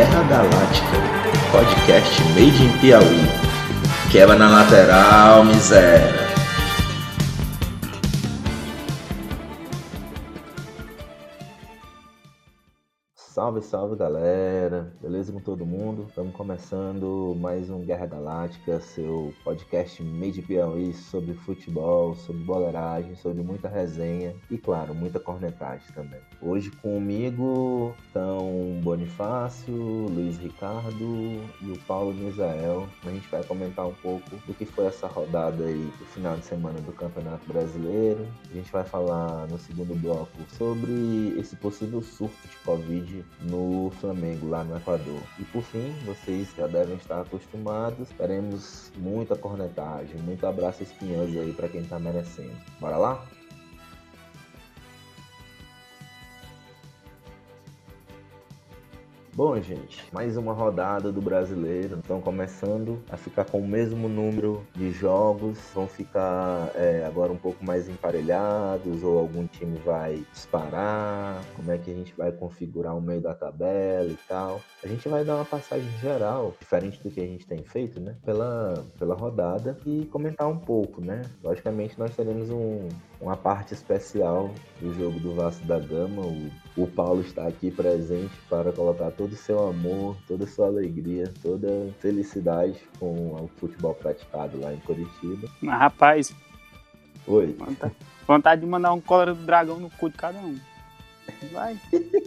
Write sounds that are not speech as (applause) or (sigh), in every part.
Guerra Galáctica, podcast made in Piauí. Quebra na lateral, miséria. Salve, galera, beleza com todo mundo? Estamos começando mais um Guerra Galáctica, seu podcast made Piauí sobre futebol, sobre boleiragem, sobre muita resenha e, claro, muita cornetagem também. Hoje comigo estão Bonifácio, Luiz Ricardo e o Paulo Misael. A gente vai comentar um pouco do que foi essa rodada aí do final de semana do Campeonato Brasileiro. A gente vai falar no segundo bloco sobre esse possível surto de Covid no Flamengo, lá no Equador. E por fim, vocês já devem estar acostumados, teremos muita cornetagem, muito abraço espinhoso aí para quem tá merecendo. Bora lá? Bom, gente, mais uma rodada do brasileiro. Estão começando a ficar com o mesmo número de jogos, vão ficar é, agora um pouco mais emparelhados, ou algum time vai disparar, como é que a gente vai configurar o meio da tabela e tal. A gente vai dar uma passagem geral, diferente do que a gente tem feito, né? Pela, pela rodada e comentar um pouco, né? Logicamente, nós teremos um, uma parte especial do jogo do Vasco da Gama. O, o Paulo está aqui presente para colocar todo o seu amor, toda a sua alegria, toda a felicidade com o futebol praticado lá em Curitiba. Mas, rapaz. Oi. Vontade, vontade de mandar um cólera do dragão no cu de cada um. Vai,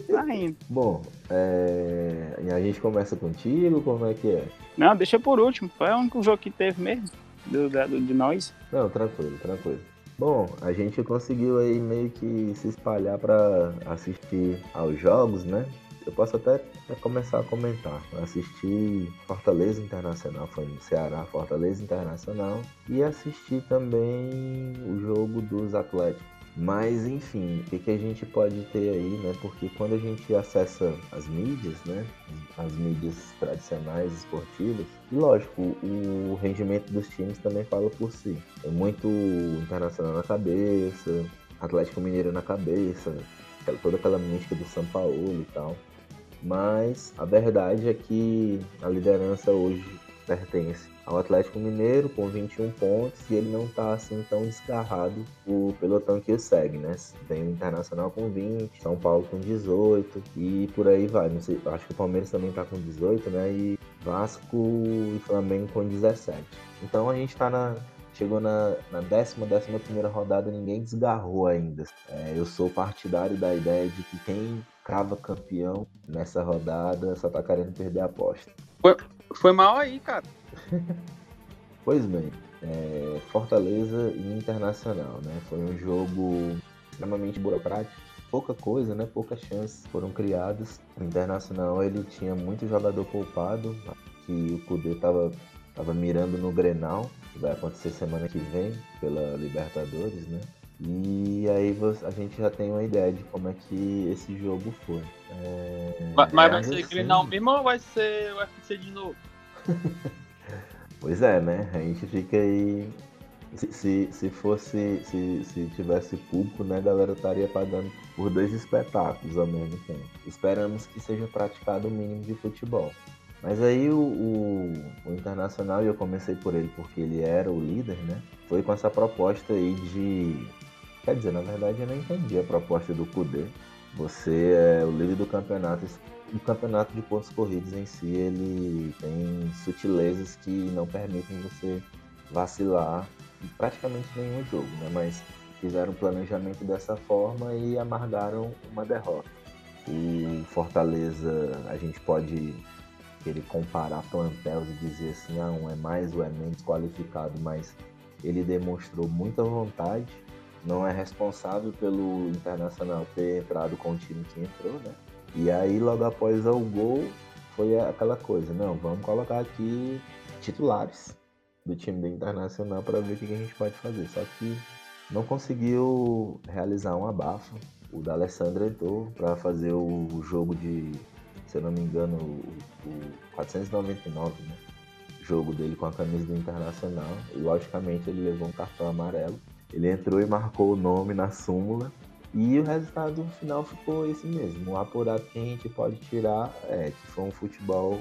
vai indo. (laughs) Bom, é... a gente começa contigo, como é que é? Não, deixa por último. Foi o único jogo que teve mesmo, do, do, de nós. Não, tranquilo, tranquilo. Bom, a gente conseguiu aí meio que se espalhar para assistir aos jogos, né? Eu posso até começar a comentar. Eu assisti Fortaleza Internacional, foi no Ceará, Fortaleza Internacional, e assisti também o jogo dos Atléticos. Mas enfim, o que, que a gente pode ter aí, né? Porque quando a gente acessa as mídias, né? As mídias tradicionais esportivas, e lógico, o rendimento dos times também fala por si. É muito internacional na cabeça, Atlético Mineiro na cabeça, toda aquela mística do São Paulo e tal. Mas a verdade é que a liderança hoje pertence ao Atlético Mineiro com 21 pontos e ele não está assim tão desgarrado o pelotão que o segue, né? Tem o Internacional com 20, São Paulo com 18 e por aí vai. Não sei, acho que o Palmeiras também está com 18, né? E Vasco e Flamengo com 17. Então a gente está na chegou na, na décima, décima primeira rodada, ninguém desgarrou ainda. É, eu sou partidário da ideia de que quem crava campeão nessa rodada só tá querendo perder a aposta. Foi, mal aí, cara. (laughs) pois bem, é, Fortaleza e Internacional, né? Foi um jogo extremamente burocrático. Pouca coisa, né? Poucas chances foram criadas. O Internacional ele tinha muito jogador poupado, que o Kudê tava, tava mirando no Grenal, que vai acontecer semana que vem pela Libertadores, né? E aí a gente já tem uma ideia de como é que esse jogo foi. É... Mas, mas vai ser assim... Grenal mesmo ou vai ser o UFC de novo? (laughs) pois é, né? A gente fica aí. Se, se, se fosse. Se, se tivesse público, né, a galera estaria pagando por dois espetáculos ao mesmo tempo. Esperamos que seja praticado o mínimo de futebol. Mas aí o, o, o, Internacional, e eu comecei por ele porque ele era o líder, né? Foi com essa proposta aí de. Quer dizer, na verdade eu não entendi a proposta do Kudê. Você é o líder do campeonato o campeonato de pontos corridos em si ele tem sutilezas que não permitem você vacilar em praticamente nenhum jogo, né? Mas fizeram um planejamento dessa forma e amargaram uma derrota. O Fortaleza, a gente pode querer comparar plantéis e dizer assim, ah, um é mais ou é menos qualificado, mas ele demonstrou muita vontade, não é responsável pelo Internacional ter entrado com o time que entrou, né? E aí, logo após o gol, foi aquela coisa: não, vamos colocar aqui titulares do time do Internacional para ver o que a gente pode fazer. Só que não conseguiu realizar um abafo. O D'Alessandro entrou para fazer o jogo de, se eu não me engano, o, o 499, né? Jogo dele com a camisa do Internacional. E logicamente ele levou um cartão amarelo. Ele entrou e marcou o nome na súmula E o resultado final ficou esse mesmo. O apurado que a gente pode tirar é que foi um futebol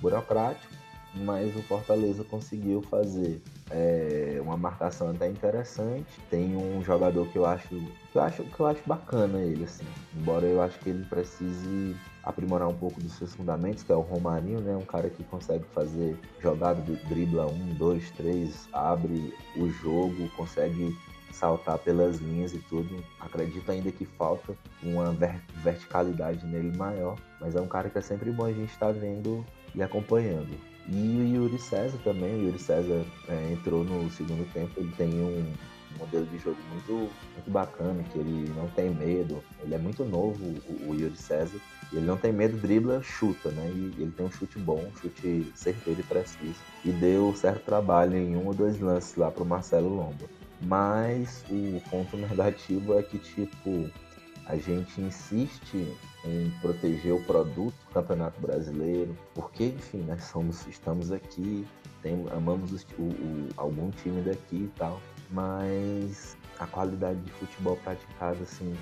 burocrático, mas o Fortaleza conseguiu fazer é, uma marcação até interessante. Tem um jogador que eu acho que eu acho que eu acho bacana ele assim, embora eu acho que ele precise aprimorar um pouco dos seus fundamentos, que é o Romarinho, né? Um cara que consegue fazer jogada, dribla um, dois, três, abre o jogo, consegue saltar pelas linhas e tudo. Acredito ainda que falta uma verticalidade nele maior, mas é um cara que é sempre bom a gente estar tá vendo e acompanhando. E o Yuri César também, o Yuri César é, entrou no segundo tempo, ele tem um modelo de jogo muito, muito bacana, que ele não tem medo, ele é muito novo, o, o Yuri César, ele não tem medo, dribla, chuta, né? E ele tem um chute bom, um chute certeiro e preciso. E deu certo trabalho em um ou dois lances lá pro Marcelo Lomba. Mas o ponto negativo é que, tipo, a gente insiste em proteger o produto do Campeonato Brasileiro, porque, enfim, nós somos, estamos aqui, tem, amamos o, o, algum time daqui e tal, mas a qualidade de futebol praticado, assim,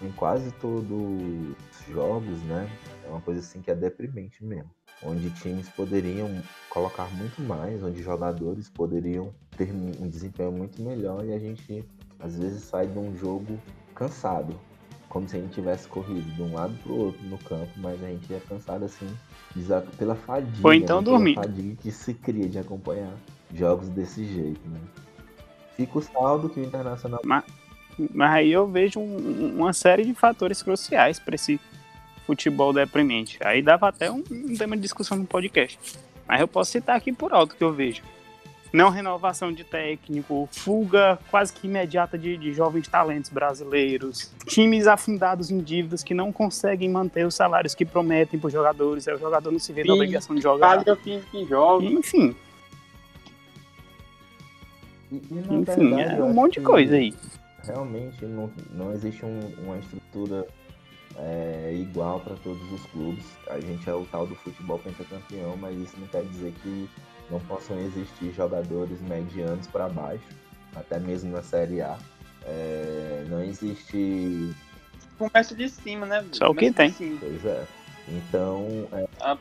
em quase todos os jogos, né, é uma coisa assim que é deprimente mesmo. Onde times poderiam colocar muito mais, onde jogadores poderiam ter um desempenho muito melhor e a gente às vezes sai de um jogo cansado, como se a gente tivesse corrido de um lado para o outro no campo, mas a gente é cansado assim pela fadiga. Ou então né? dormir. Pela fadiga que se cria de acompanhar jogos desse jeito, né? Fica o saldo que o Internacional. Mas, mas aí eu vejo um, uma série de fatores cruciais para esse futebol deprimente. Aí dava até um, um tema de discussão no podcast. Mas eu posso citar aqui por alto que eu vejo não renovação de técnico, fuga quase que imediata de, de, jovens talentos brasileiros, times afundados em dívidas que não conseguem manter os salários que prometem para os jogadores, é o jogador não se vê na obrigação de jogar. que joga. Enfim. E, e Enfim, verdade, é um monte de coisa aí. Realmente não, não existe um, uma estrutura é, igual para todos os clubes. A gente é o tal do futebol pentacampeão, mas isso não quer dizer que não possam existir jogadores medianos para baixo, até mesmo na Série A. É, não existe. Começa de cima, né? Só o que tem. Pois é. Então. É... A,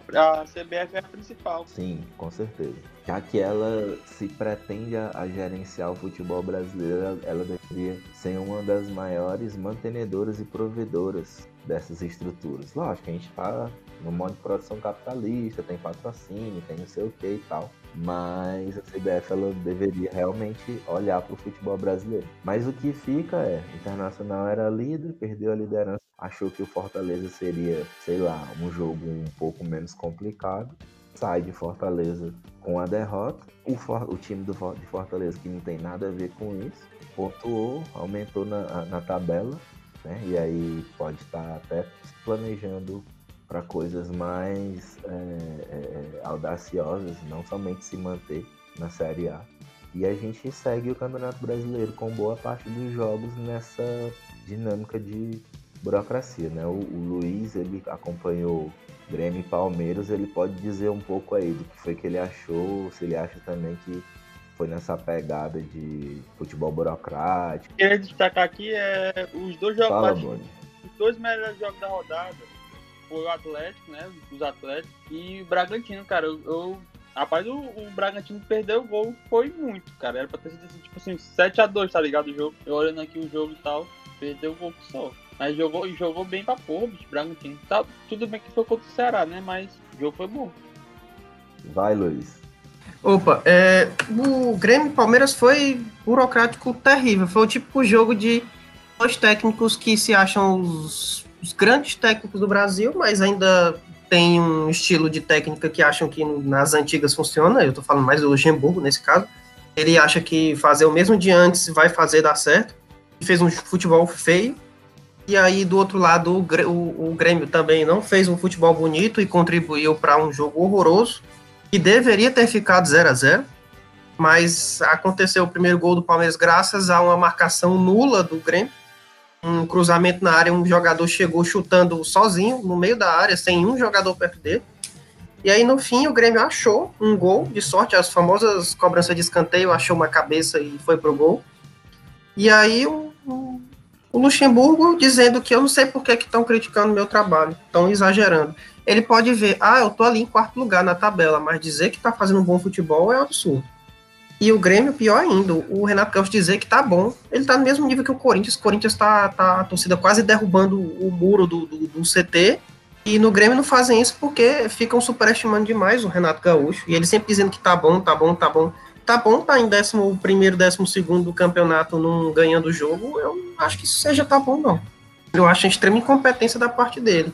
a, CBF é a principal. Sim, com certeza. Já que ela se pretende a, a gerenciar o futebol brasileiro, ela deveria ser uma das maiores mantenedoras e provedoras dessas estruturas. Lógico, a gente está no modo de produção capitalista, tem patrocínio, tem não sei o que e tal. Mas a CBF ela deveria realmente olhar para o futebol brasileiro. Mas o que fica é, o Internacional era líder, perdeu a liderança, achou que o Fortaleza seria, sei lá, um jogo um pouco menos complicado, sai de Fortaleza com a derrota. O, For o time do, de Fortaleza, que não tem nada a ver com isso, pontuou, aumentou na, na tabela, né? E aí pode estar até planejando para coisas mais é, é, audaciosas, não somente se manter na Série A. E a gente segue o Campeonato Brasileiro com boa parte dos jogos nessa dinâmica de burocracia, né? O, o Luiz, ele acompanhou Grêmio e Palmeiras, ele pode dizer um pouco aí do que foi que ele achou, se ele acha também que foi nessa pegada de futebol burocrático. Queria destacar aqui é os dois jogos, Fala, os dois melhores jogos da rodada foi o Atlético, né? Os Atléticos e o Bragantino, cara. Eu, eu rapaz, o, o, Bragantino perdeu o gol, foi muito, cara. Era pra ter sido tipo assim, 7x2, tá ligado? O jogo. Eu olhando aqui o jogo e tal, perdeu o gol só. Mas jogou, jogou bem pra porra, bicho, Bragantino. Tá, tudo bem que foi contra o Ceará, né? Mas o jogo foi bom. Vai, Luiz. Opa, é, o Grêmio Palmeiras foi burocrático terrível. Foi o típico jogo de dois técnicos que se acham os os grandes técnicos do Brasil, mas ainda tem um estilo de técnica que acham que nas antigas funciona. Eu estou falando mais do Luxemburgo nesse caso. Ele acha que fazer o mesmo de antes vai fazer dar certo. E fez um futebol feio. E aí, do outro lado, o, o, o Grêmio também não fez um futebol bonito e contribuiu para um jogo horroroso, que deveria ter ficado 0 a 0 mas aconteceu o primeiro gol do Palmeiras graças a uma marcação nula do Grêmio um cruzamento na área, um jogador chegou chutando sozinho no meio da área, sem um jogador perto dele. E aí, no fim, o Grêmio achou um gol de sorte, as famosas cobranças de escanteio, achou uma cabeça e foi pro gol. E aí, o, o, Luxemburgo dizendo que eu não sei por que estão criticando meu trabalho, estão exagerando. Ele pode ver, ah, eu tô ali em quarto lugar na tabela, mas dizer que tá fazendo um bom futebol é um absurdo. E o Grêmio, pior ainda, o Renato Gaúcho dizer que tá bom, ele tá no mesmo nível que o Corinthians. O Corinthians tá, tá a torcida quase derrubando o muro do, do, do CT. E no Grêmio não fazem isso porque ficam superestimando demais o Renato Gaúcho. E ele sempre dizendo que tá bom, tá bom, tá bom tá bom tá em 11 primeiro, 12 segundo do campeonato não ganhando o jogo, eu acho que isso seja tá bom, não. Eu acho extrema incompetência da parte dele.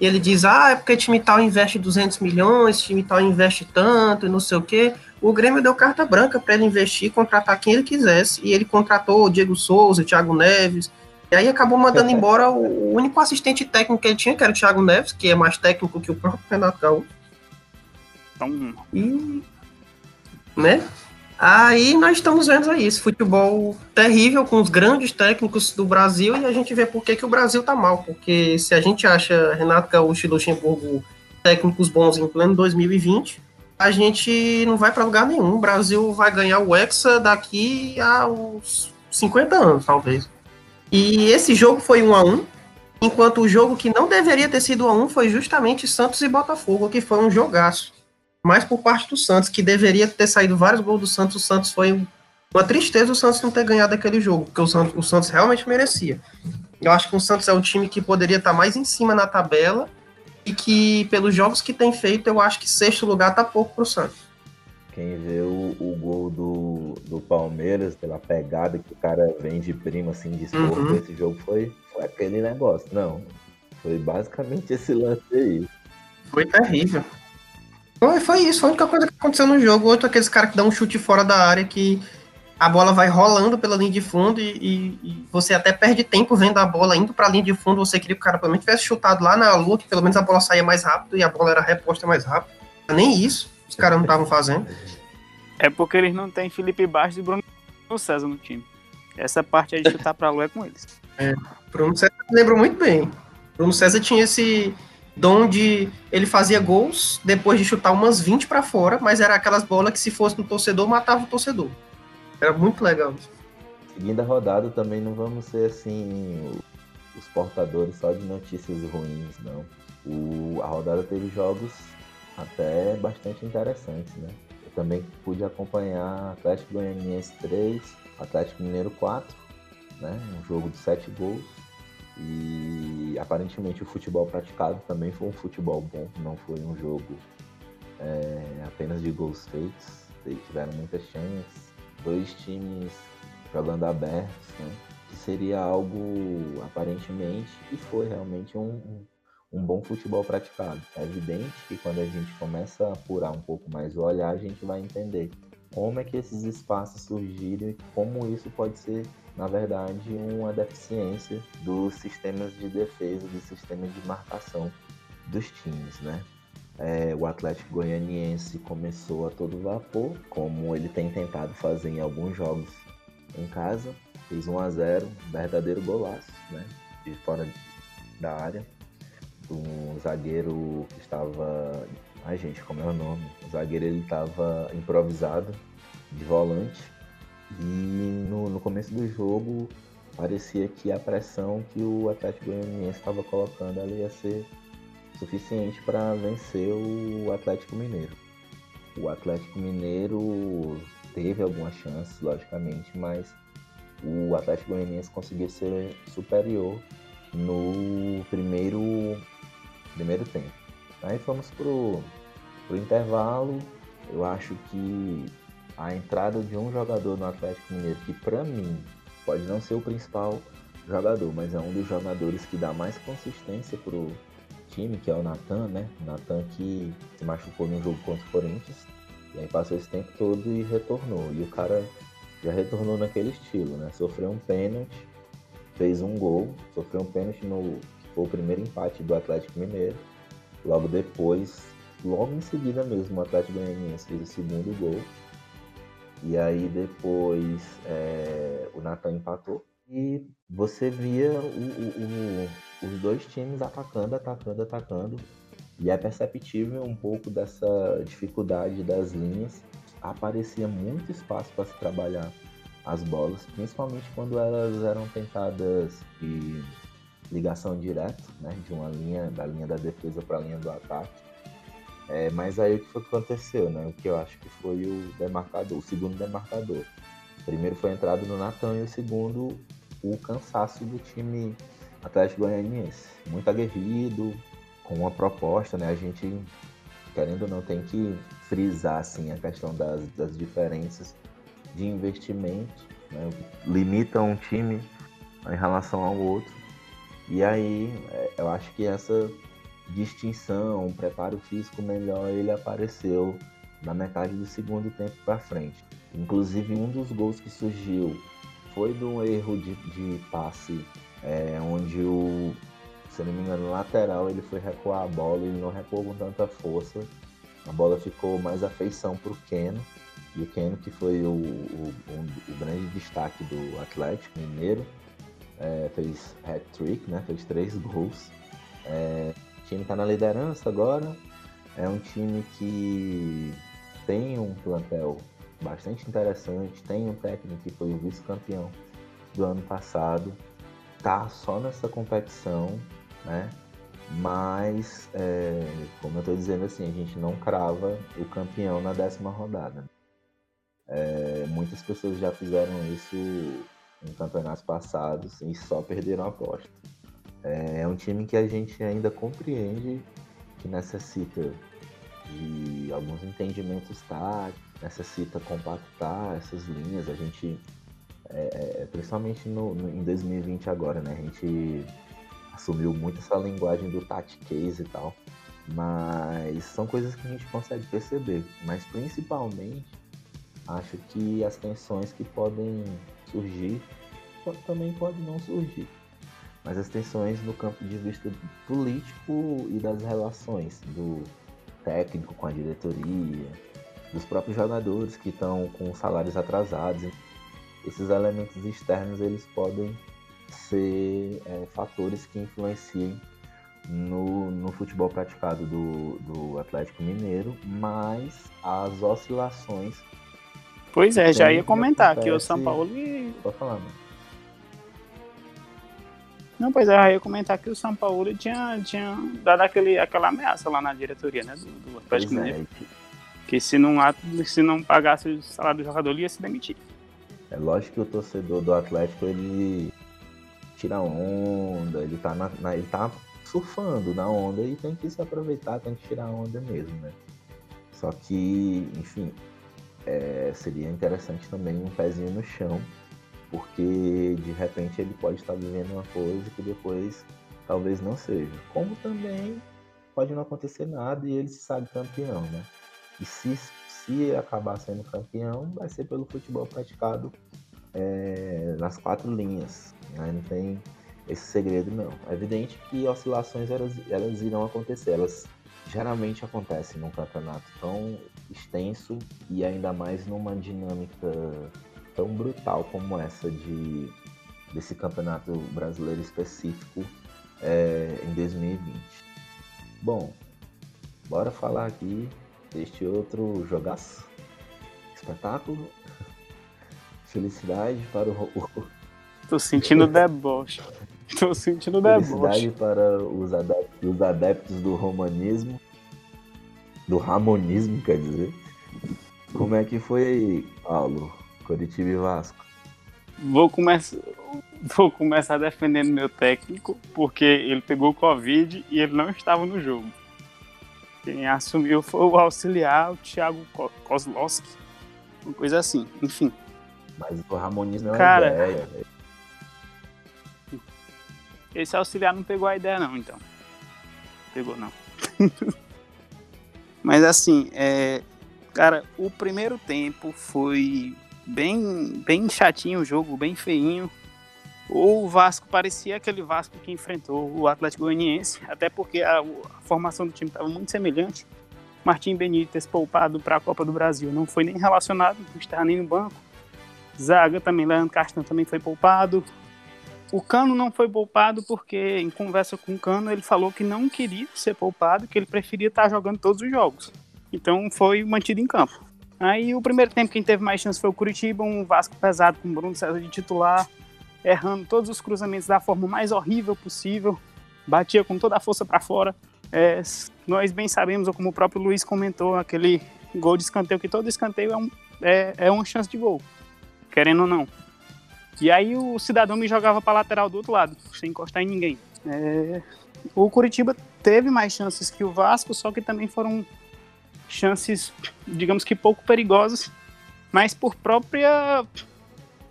E ele diz, ah, é porque time tal investe 200 milhões, time tal investe tanto e não sei o quê. O Grêmio deu carta branca para ele investir, contratar quem ele quisesse. E ele contratou o Diego Souza, o Thiago Neves. E aí acabou mandando (laughs) embora o único assistente técnico que ele tinha, que era o Thiago Neves, que é mais técnico que o próprio Renato Gaúcho. Então... E... Né? Aí nós estamos vendo aí esse futebol terrível com os grandes técnicos do Brasil e a gente vê por que, que o Brasil tá mal. Porque se a gente acha Renato Gaúcho e Luxemburgo técnicos bons em pleno 2020, a gente não vai para lugar nenhum. O Brasil vai ganhar o Hexa daqui a uns 50 anos, talvez. E esse jogo foi um a um, enquanto o jogo que não deveria ter sido um a um foi justamente Santos e Botafogo, que foi um jogaço mais por parte do Santos, que deveria ter saído vários gols do Santos. O Santos foi uma tristeza o Santos não ter ganhado aquele jogo, porque o Santos, o Santos realmente merecia. Eu acho que o Santos é o time que poderia estar mais em cima na tabela e que, pelos jogos que tem feito, eu acho que sexto lugar tá pouco pro Santos. Quem vê o, o gol do, do Palmeiras, pela pegada que o cara vem de prima, assim, de esporro, uhum. esse jogo foi, foi aquele negócio. Não, foi basicamente esse lance aí. Foi terrível. Foi, foi isso, foi a única coisa que aconteceu no jogo. Outro aqueles caras que dão um chute fora da área que a bola vai rolando pela linha de fundo e, e, e você até perde tempo vendo a bola indo para a linha de fundo. Você queria que o cara pelo menos tivesse chutado lá na lua, que pelo menos a bola saía mais rápido e a bola era reposta mais rápido. Nem isso os caras não estavam fazendo. É porque eles não têm Felipe Bastos e Bruno César no time. Essa parte aí de chutar pra lua é com eles. É, Bruno César lembro muito bem. Bruno César tinha esse onde ele fazia gols depois de chutar umas 20 para fora, mas era aquelas bolas que se fosse no torcedor, matava o torcedor. Era muito legal. Seguindo a rodada, também não vamos ser assim os portadores só de notícias ruins, não. O, a rodada teve jogos até bastante interessantes, né? Eu também pude acompanhar Atlético Goianiense 3, Atlético Mineiro 4, né? Um jogo de 7 gols. E aparentemente o futebol praticado também foi um futebol bom, não foi um jogo é, apenas de gols feitos. Eles tiveram muitas chances, dois times jogando abertos, né? que seria algo aparentemente e foi realmente um, um, bom futebol praticado. É evidente que quando a gente começa a apurar um pouco mais o olhar, a gente vai entender como é que esses espaços surgiram e como isso pode ser na verdade, uma deficiência dos sistemas de defesa, dos sistemas de marcação dos times, né? É, o Atlético Goianiense começou a todo vapor, como ele tem tentado fazer em alguns jogos em casa. Fez 1 a 0 verdadeiro golaço, né? De fora da área. Um zagueiro que estava. Ai, gente, como é o nome? O zagueiro ele estava improvisado de volante e no, no começo do jogo parecia que a pressão que o Atlético Goianiense estava colocando ali ia ser suficiente para vencer o Atlético Mineiro. O Atlético Mineiro teve algumas chances, logicamente, mas o Atlético Goianiense conseguiu ser superior no primeiro, primeiro tempo. Aí fomos pro, pro intervalo. Eu acho que a entrada de um jogador no Atlético Mineiro, que para mim pode não ser o principal jogador, mas é um dos jogadores que dá mais consistência pro time, que é o Natan, né? Natan que se machucou no jogo contra o Corinthians, e aí passou esse tempo todo e retornou. E o cara já retornou naquele estilo, né? Sofreu um pênalti, fez um gol, sofreu um pênalti no foi o primeiro empate do Atlético Mineiro. Logo depois, logo em seguida mesmo, o Atlético Goianiense fez o segundo gol e aí depois é, o Nathan empatou. E você via o, o, o, os dois times atacando, atacando, atacando. E é perceptível um pouco dessa dificuldade das linhas. Aparecia muito espaço para se trabalhar as bolas, principalmente quando elas eram tentadas de ligação direta, né, de uma linha da linha da defesa para a linha do ataque. É, mas aí o que foi que aconteceu, né? O que eu acho que foi o demarcador, o segundo demarcador. O primeiro foi a entrada do Natan e o segundo o cansaço do time Atlético Goianiense. Muito aguerrido, com uma proposta, né? A gente, querendo ou não, tem que frisar assim, a questão das, das diferenças de investimento, né? limita um time em relação ao outro. E aí, é, eu acho que essa distinção, um preparo físico melhor, ele apareceu na metade do segundo tempo para frente. Inclusive, um dos gols que surgiu foi de um erro de, de passe, é, onde o, se não me engano, lateral ele foi recuar a bola, ele não recuou com tanta força. A bola ficou mais afeição para o Keno. E o Keno, que foi o, o, o, grande destaque do Atlético Mineiro, é, fez hat-trick, né? fez três gols. É, time está na liderança agora. É um time que tem um plantel bastante interessante, tem um técnico que foi o vice-campeão do ano passado, tá só nessa competição, né? Mas, é, como eu estou dizendo assim, a gente não crava o campeão na décima rodada. É, muitas pessoas já fizeram isso em campeonatos passados e só perderam a aposta. É, é um time que a gente ainda compreende que necessita de alguns entendimentos táticos, necessita compactar essas linhas. A gente, é, é principalmente no, no, em 2020 agora, né? A gente assumiu muito essa linguagem do case e tal. Mas são coisas que a gente consegue perceber. Mas principalmente acho que as tensões que podem surgir também podem não surgir mas as tensões no campo de vista político e das relações do técnico com a diretoria, dos próprios jogadores que estão com salários atrasados. Esses elementos externos eles podem ser é, fatores que influenciem no, no futebol praticado do, do Atlético Mineiro, mas as oscilações. Pois é, já ia comentar que o São Paulo. Pode falar, mano. Não, pois é, eu ia comentar que o São Paulo tinha, tinha dado aquele, aquela ameaça lá na diretoria, né? Do, do Atlético Mineiro. É, que, se não, se não pagasse o salário do jogador, ele ia se demitir. É lógico que o torcedor do Atlético, ele tira onda, ele tá, na, na, ele tá surfando na onda e tem que se aproveitar, tem que tirar onda mesmo, né? Só que, enfim, é, seria interessante também um pezinho no chão porque de repente ele pode estar vivendo uma coisa que depois talvez não seja. Como também pode não acontecer nada e ele se sabe campeão, né? E se, se acabar sendo campeão, vai ser pelo futebol praticado é, nas quatro linhas. Né? Não tem esse segredo, não. É evidente que oscilações elas, elas irão acontecer. Elas geralmente acontecem num campeonato tão extenso e ainda mais numa dinâmica tão brutal como essa de desse campeonato brasileiro específico é, em 2020. Bom, bora falar aqui deste outro jogaço, espetáculo. (laughs) Felicidade para o. Tô sentindo deboche. Tô sentindo deboche. Felicidade para os adeptos, os adeptos do romanismo. Do ramonismo, quer dizer. Como é que foi aí, Paulo? Curitiba e Vasco. Vou começar, vou começar defendendo meu técnico, porque ele pegou Covid e ele não estava no jogo. Quem assumiu foi o auxiliar, o Thiago Kozlowski. Uma coisa assim, enfim. Mas o Ramonismo é uma Cara, ideia, Esse auxiliar não pegou a ideia não, então. Pegou não. (laughs) Mas assim, é, cara, o primeiro tempo foi bem, bem chatinho o jogo, bem feinho. O Vasco parecia aquele Vasco que enfrentou o Atlético Goianiense, até porque a, a formação do time estava muito semelhante. Martim Benítez poupado para a Copa do Brasil, não foi nem relacionado, não estava nem no banco. Zaga também, Leandro Castan também foi poupado. O Cano não foi poupado porque, em conversa com o Cano, ele falou que não queria ser poupado, que ele preferia estar jogando todos os jogos. Então foi mantido em campo. Aí o primeiro tempo quem teve mais chance foi o Curitiba, um Vasco pesado com o Bruno César de titular, errando todos os cruzamentos da forma mais horrível possível, batia com toda a força para fora. É, nós bem sabemos, ou como o próprio Luiz comentou, aquele gol de escanteio, que todo escanteio é, um, é, é uma chance de gol, querendo ou não. E aí o cidadão me jogava para lateral do outro lado, sem encostar em ninguém. É, o Curitiba teve mais chances que o Vasco, só que também foram chances, digamos que pouco perigosas, mas por própria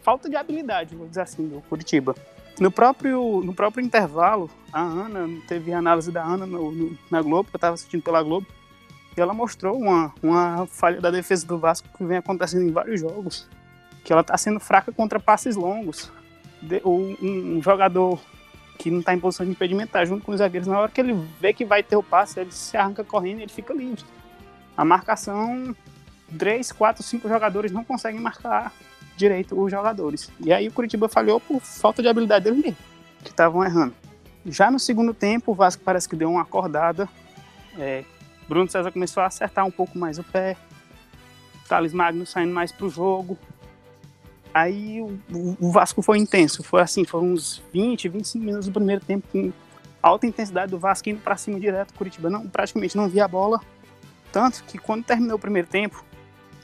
falta de habilidade, vou dizer assim, do Curitiba. No próprio, no próprio intervalo, a Ana, teve a análise da Ana no, no, na Globo, que eu estava assistindo pela Globo, e ela mostrou uma, uma falha da defesa do Vasco que vem acontecendo em vários jogos, que ela está sendo fraca contra passes longos. De, um, um, jogador que não está em posição de impedimento tá junto com os zagueiros, na hora que ele vê que vai ter o passe, ele se arranca correndo e ele fica livre. A marcação, três, quatro, cinco jogadores não conseguem marcar direito os jogadores. E aí o Curitiba falhou por falta de habilidade deles mesmo, que estavam errando. Já no segundo tempo, o Vasco parece que deu uma acordada. É, Bruno César começou a acertar um pouco mais o pé. Thales Magno saindo mais pro jogo. Aí o, o, Vasco foi intenso. Foi assim, foram uns 20, 25 minutos do primeiro tempo com alta intensidade do Vasco indo para cima direto. Curitiba não, praticamente não via a bola. Tanto que quando terminou o primeiro tempo,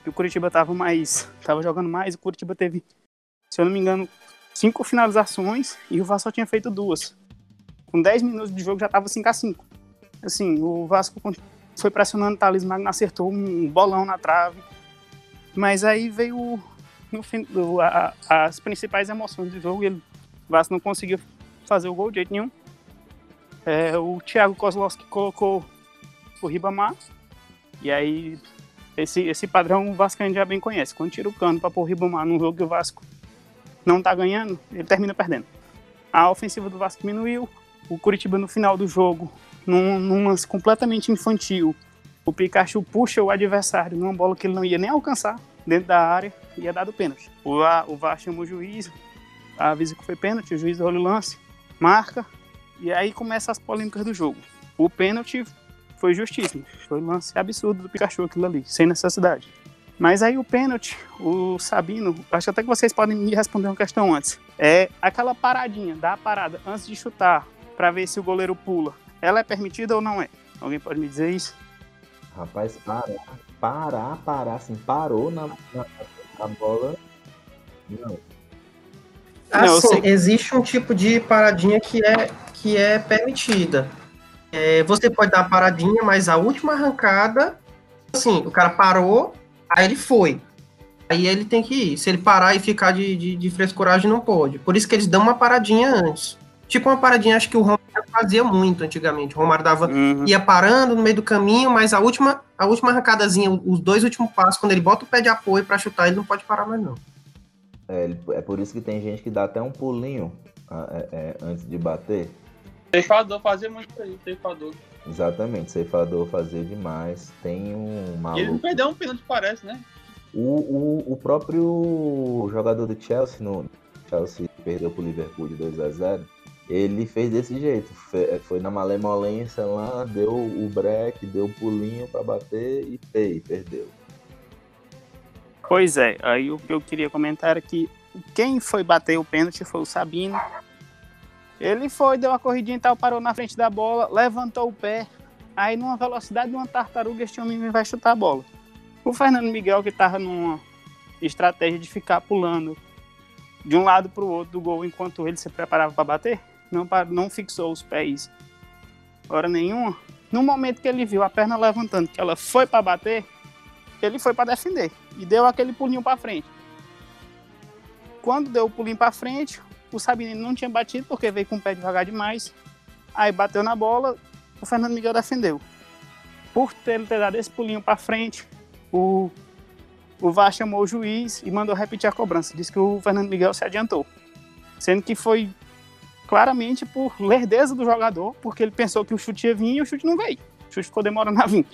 o Curitiba estava mais, tava jogando mais, o Curitiba teve, se eu não me engano, cinco finalizações e o Vasco só tinha feito duas. Com 10 minutos de jogo já estava 5 a 5 Assim, o Vasco foi pressionando, o Thales Magno acertou um bolão na trave. Mas aí veio no fim, a, as principais emoções do jogo. Ele, o Vasco não conseguiu fazer o gol de jeito nenhum. É, o Thiago Kozlowski colocou o Ribamar e aí, esse, esse padrão o Vasco já bem conhece. Quando tira o cano para pôr o Ribamar num jogo que o Vasco não tá ganhando, ele termina perdendo. A ofensiva do Vasco diminuiu. O Curitiba, no final do jogo, num, num lance completamente infantil, o Pikachu puxa o adversário numa bola que ele não ia nem alcançar dentro da área e ia dado pênalti. O, o VAR chamou o juiz, avisa que foi pênalti, o juiz olha o lance, marca, e aí começam as polêmicas do jogo. O pênalti foi justíssimo. Foi um lance absurdo do Pikachu aquilo ali, sem necessidade. Mas aí o pênalti, o Sabino, acho até que vocês podem me responder uma questão antes. É aquela paradinha, da parada antes de chutar, para ver se o goleiro pula. Ela é permitida ou não é? Alguém pode me dizer isso? Rapaz, parar, parar, parar, assim, parou na, na, na bola. Não. Assim, não, existe um tipo de paradinha que é, que é permitida. É, você pode dar uma paradinha, mas a última arrancada, assim, o cara parou, aí ele foi. Aí ele tem que ir. Se ele parar e ficar de, de, de frescuragem, não pode. Por isso que eles dão uma paradinha antes. Tipo uma paradinha, acho que o Romário fazia muito antigamente. O Romário dava, uhum. ia parando no meio do caminho, mas a última, a última arrancadazinha, os dois últimos passos, quando ele bota o pé de apoio para chutar, ele não pode parar mais, não. É, é por isso que tem gente que dá até um pulinho é, é, antes de bater. Ceifador fazia muito isso aí, ceifador. Exatamente, ceifador fazia demais. Tem um maluco. Ele não perdeu um pênalti, parece, né? O, o, o próprio jogador do Chelsea, no Chelsea perdeu pro Liverpool de 2 a 0 ele fez desse jeito. Foi, foi na malemolência lá, deu o break, deu o pulinho para bater e pei, perdeu. Pois é, aí o que eu queria comentar é que quem foi bater o pênalti foi o Sabino, ele foi, deu uma corridinha e tal, parou na frente da bola, levantou o pé. Aí, numa velocidade de uma tartaruga, este homem vai chutar a bola. O Fernando Miguel, que estava numa estratégia de ficar pulando de um lado para o outro do gol enquanto ele se preparava para bater, não, não fixou os pés hora nenhuma. No momento que ele viu a perna levantando, que ela foi para bater, ele foi para defender e deu aquele pulinho para frente. Quando deu o pulinho para frente, o Sabino não tinha batido porque veio com o pé devagar demais. Aí bateu na bola, o Fernando Miguel defendeu. Por ter, ter dado esse pulinho para frente, o, o VAR chamou o juiz e mandou repetir a cobrança. Disse que o Fernando Miguel se adiantou. Sendo que foi claramente por lerdeza do jogador, porque ele pensou que o chute ia vir e o chute não veio. O chute ficou demorando a vir.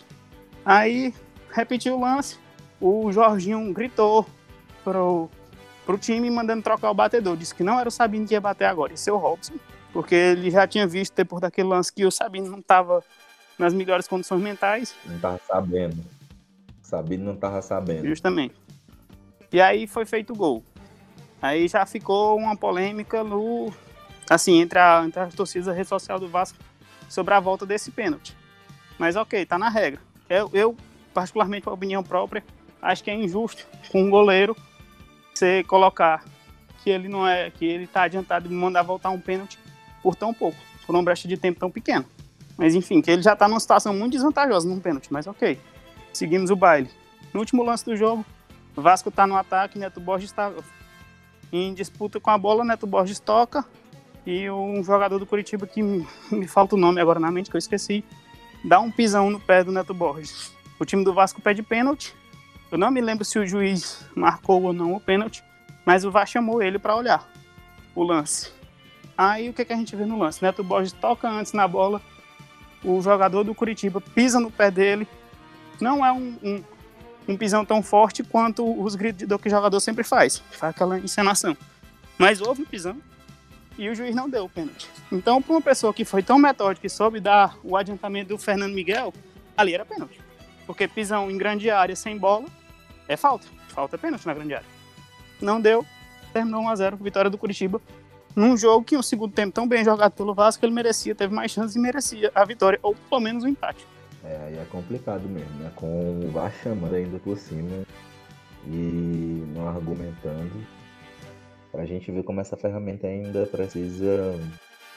Aí repetiu o lance, o Jorginho gritou pro, pro time mandando trocar o batedor. Disse que não era o Sabino que ia bater agora, ia ser o Robson. Porque ele já tinha visto depois daquele lance que o Sabino não estava nas melhores condições mentais. Não estava sabendo. Sabino não tava sabendo. Justamente. E aí foi feito o gol. Aí já ficou uma polêmica no. Assim, entre, a, entre as torcidas da rede social do Vasco sobre a volta desse pênalti. Mas ok, tá na regra. Eu, eu particularmente, por opinião própria, acho que é injusto com um goleiro você colocar que ele não é, que ele tá adiantado de mandar voltar um pênalti por tão pouco, por uma brecha de tempo tão pequena. Mas enfim, que ele já tá numa situação muito desvantajosa num pênalti, mas ok. Seguimos o baile. No último lance do jogo, Vasco tá no ataque, Neto Borges está em disputa com a bola, Neto Borges toca e um jogador do Curitiba que (laughs) me falta o nome agora na mente que eu esqueci, dá um pisão no pé do Neto Borges. O time do Vasco pede pênalti. Eu não me lembro se o juiz marcou ou não o pênalti, mas o VAR chamou ele para olhar o lance. Aí o que, que a gente vê no lance? Neto Borges toca antes na bola, o jogador do Curitiba pisa no pé dele. Não é um, um, um pisão tão forte quanto os gritos que o jogador sempre faz, faz aquela encenação. Mas houve um pisão e o juiz não deu o pênalti. Então, para uma pessoa que foi tão metódica e soube dar o adiantamento do Fernando Miguel, ali era pênalti. Porque pisão em grande área sem bola é falta. Falta pênalti na grande área. Não deu, terminou 1x0 vitória do Curitiba. Num jogo que, um segundo tempo tão bem jogado pelo Vasco, ele merecia, teve mais chances e merecia a vitória, ou pelo menos o um empate. É, aí é complicado mesmo, né? Com o VAR chamando ainda por cima e não argumentando. Pra gente ver como essa ferramenta ainda precisa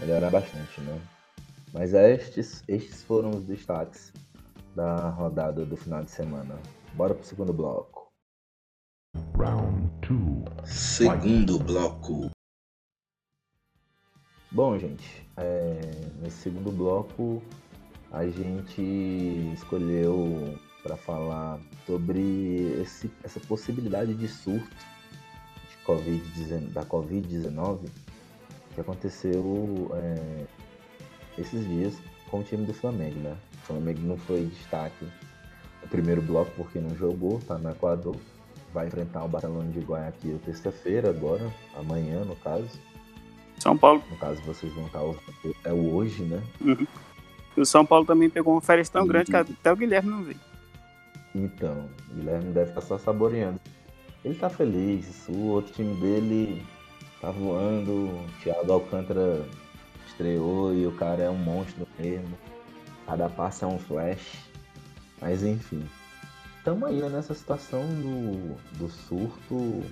melhorar bastante, né? Mas estes, estes foram os destaques da rodada do final de semana. Bora pro segundo bloco. Round two. Segundo bloco. Bom, gente, é, nesse segundo bloco a gente escolheu para falar sobre esse, essa possibilidade de surto de COVID, da Covid-19 que aconteceu é, esses dias com o time do Flamengo, né? O Flamengo não foi destaque no primeiro bloco porque não jogou, tá no Equador. Vai enfrentar o Barcelona de Guayaquil terça-feira, agora, amanhã no caso. São Paulo. No caso, vocês vão estar. É o hoje, né? Uhum. o São Paulo também pegou uma férias tão e... grande que até o Guilherme não veio. Então, o Guilherme deve estar só saboreando. Ele tá feliz, o outro time dele tá voando, o Thiago Alcântara estreou e o cara é um monstro mesmo. Cada passo é um flash. Mas enfim. Estamos aí né, nessa situação do, do surto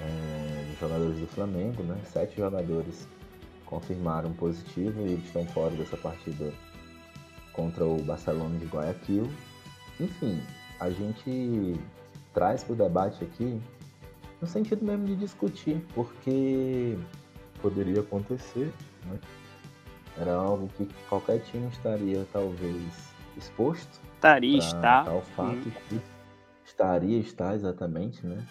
é, dos jogadores do Flamengo, né? Sete jogadores confirmaram positivo e estão fora dessa partida contra o Barcelona de Guayaquil. Enfim, a gente traz para o debate aqui no sentido mesmo de discutir, porque poderia acontecer, né? Era algo que qualquer time estaria talvez exposto. Estaria, está. Tal fato hum. que estaria, está exatamente, né?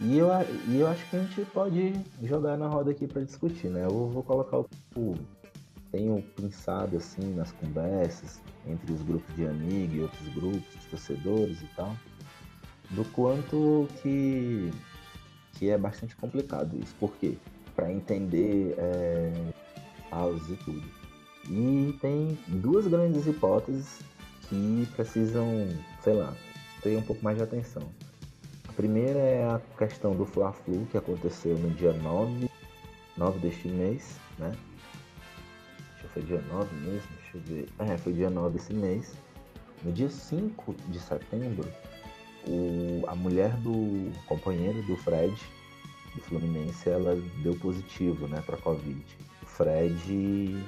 E eu, e eu acho que a gente pode jogar na roda aqui para discutir, né? Eu vou colocar o. Tenho pensado assim nas conversas entre os grupos de amigos e outros grupos, de torcedores e tal, do quanto que, que é bastante complicado isso. Por quê? Para entender é, causas e tudo. E tem duas grandes hipóteses que precisam, sei lá, ter um pouco mais de atenção. A primeira é a questão do Fla-Flu, que aconteceu no dia 9, 9 deste mês, né? Foi dia 9 mesmo, deixa eu ver. É, foi dia 9 desse mês. No dia 5 de setembro, o, a mulher do companheiro do Fred, do Fluminense, ela deu positivo, né, para Covid. Fred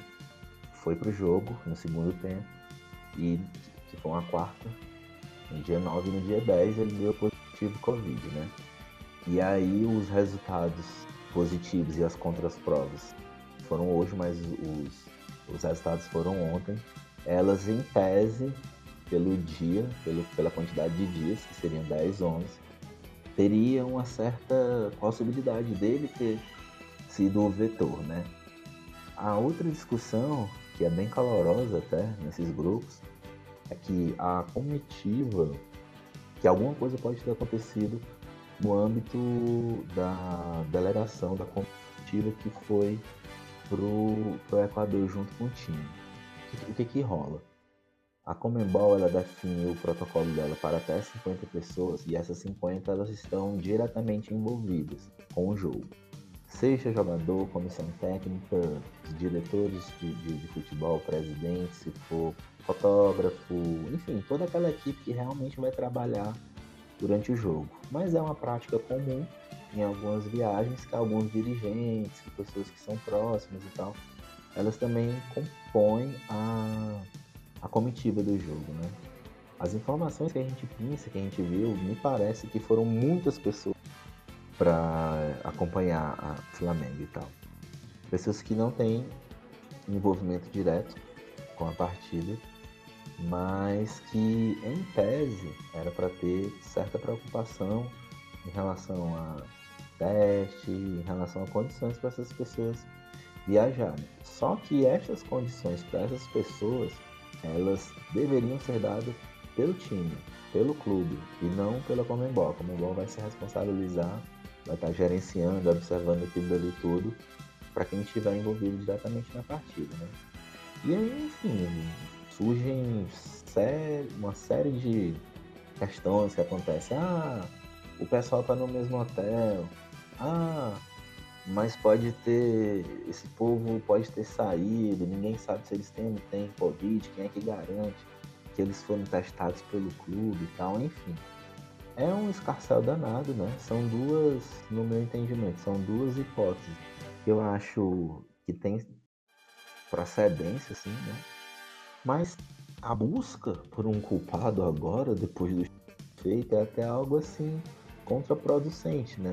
foi pro jogo no segundo tempo e que foi uma quarta, no dia 9 e no dia 10 ele deu positivo Covid, né? E aí os resultados positivos e as contraprovas foram hoje, mas os, os resultados foram ontem. Elas em tese, pelo dia, pelo, pela quantidade de dias, que seriam 10, 11, teria uma certa possibilidade dele ter sido o vetor, né? A outra discussão, que é bem calorosa até nesses grupos, é que a comitiva, que alguma coisa pode ter acontecido no âmbito da delegação da comitiva que foi pro, pro Equador junto com o time. O que, que, rola? A Comembol ela definiu o protocolo dela para até 50 pessoas e essas 50 elas estão diretamente envolvidas com o jogo. Seja jogador, comissão técnica, diretores de, de, de futebol, presidente, se for fotógrafo, enfim, toda aquela equipe que realmente vai trabalhar durante o jogo. Mas é uma prática comum em algumas viagens que alguns dirigentes, que pessoas que são próximas e tal, elas também compõem a, a comitiva do jogo, né? As informações que a gente pensa, que a gente viu, me parece que foram muitas pessoas para acompanhar a Flamengo e tal. Pessoas que não têm envolvimento direto com a partida, mas que em tese era para ter certa preocupação em relação a teste, em relação a condições para essas pessoas viajarem. Só que essas condições para essas pessoas, elas deveriam ser dadas pelo time, pelo clube e não pela Comembol. A Comembol vai se responsabilizar, vai estar gerenciando, observando aquilo ali tudo para quem estiver envolvido diretamente na partida, né? E aí, enfim, surgem uma série de questões que acontecem. Ah, o pessoal tá no mesmo hotel. Ah, mas pode ter. Esse povo pode ter saído, ninguém sabe se eles têm ou não têm Covid, quem é que garante que eles foram testados pelo clube e tal, enfim. É um escarcel danado, né? São duas, no meu entendimento, são duas hipóteses que eu acho que tem procedência, assim, né? Mas a busca por um culpado agora, depois do feito, é até algo assim contraproducente, né?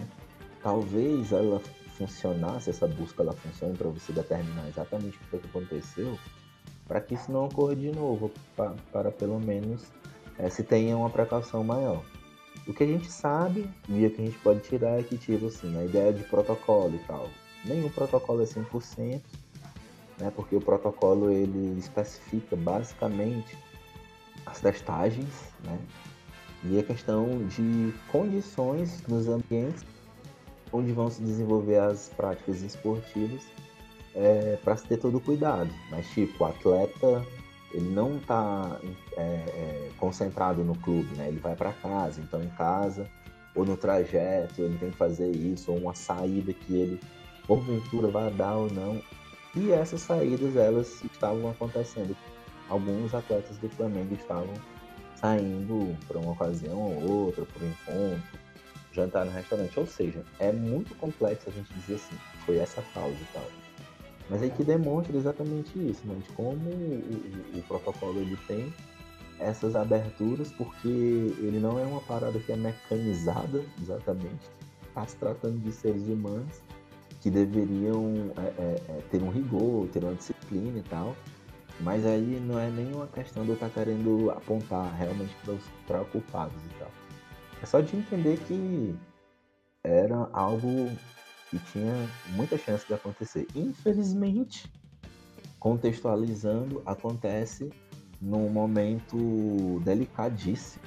Talvez ela funcionasse, essa busca ela funcione para você determinar exatamente o que foi que aconteceu, para que isso não ocorra de novo, para, para pelo menos é, se tenha uma precaução maior. O que a gente sabe e o que a gente pode tirar é que, tipo assim, a ideia de protocolo e tal. Nenhum protocolo é 100%, né, porque o protocolo ele especifica basicamente as testagens, né, e a questão de condições nos ambientes onde vão se desenvolver as práticas esportivas é, para se ter todo o cuidado. Mas, tipo, o atleta ele não está é, é, concentrado no clube, né? Ele vai para casa, então em casa ou no trajeto ele tem que fazer isso, ou uma saída que ele porventura vai dar ou não. E essas saídas elas estavam acontecendo. Alguns atletas do Flamengo estavam saindo para uma ocasião ou outra, por um encontro, jantar no restaurante. Ou seja, é muito complexo a gente dizer assim, foi essa causa e tal. Mas aí que demonstra exatamente isso, né? De como o, o, o protocolo ele tem essas aberturas, porque ele não é uma parada que é mecanizada, exatamente. Está se tratando de seres humanos que deveriam é, é, é, ter um rigor, ter uma disciplina e tal. Mas aí não é nenhuma questão de eu estar querendo apontar realmente para os preocupados e tal. É só de entender que era algo que tinha muita chance de acontecer. Infelizmente, contextualizando, acontece num momento delicadíssimo.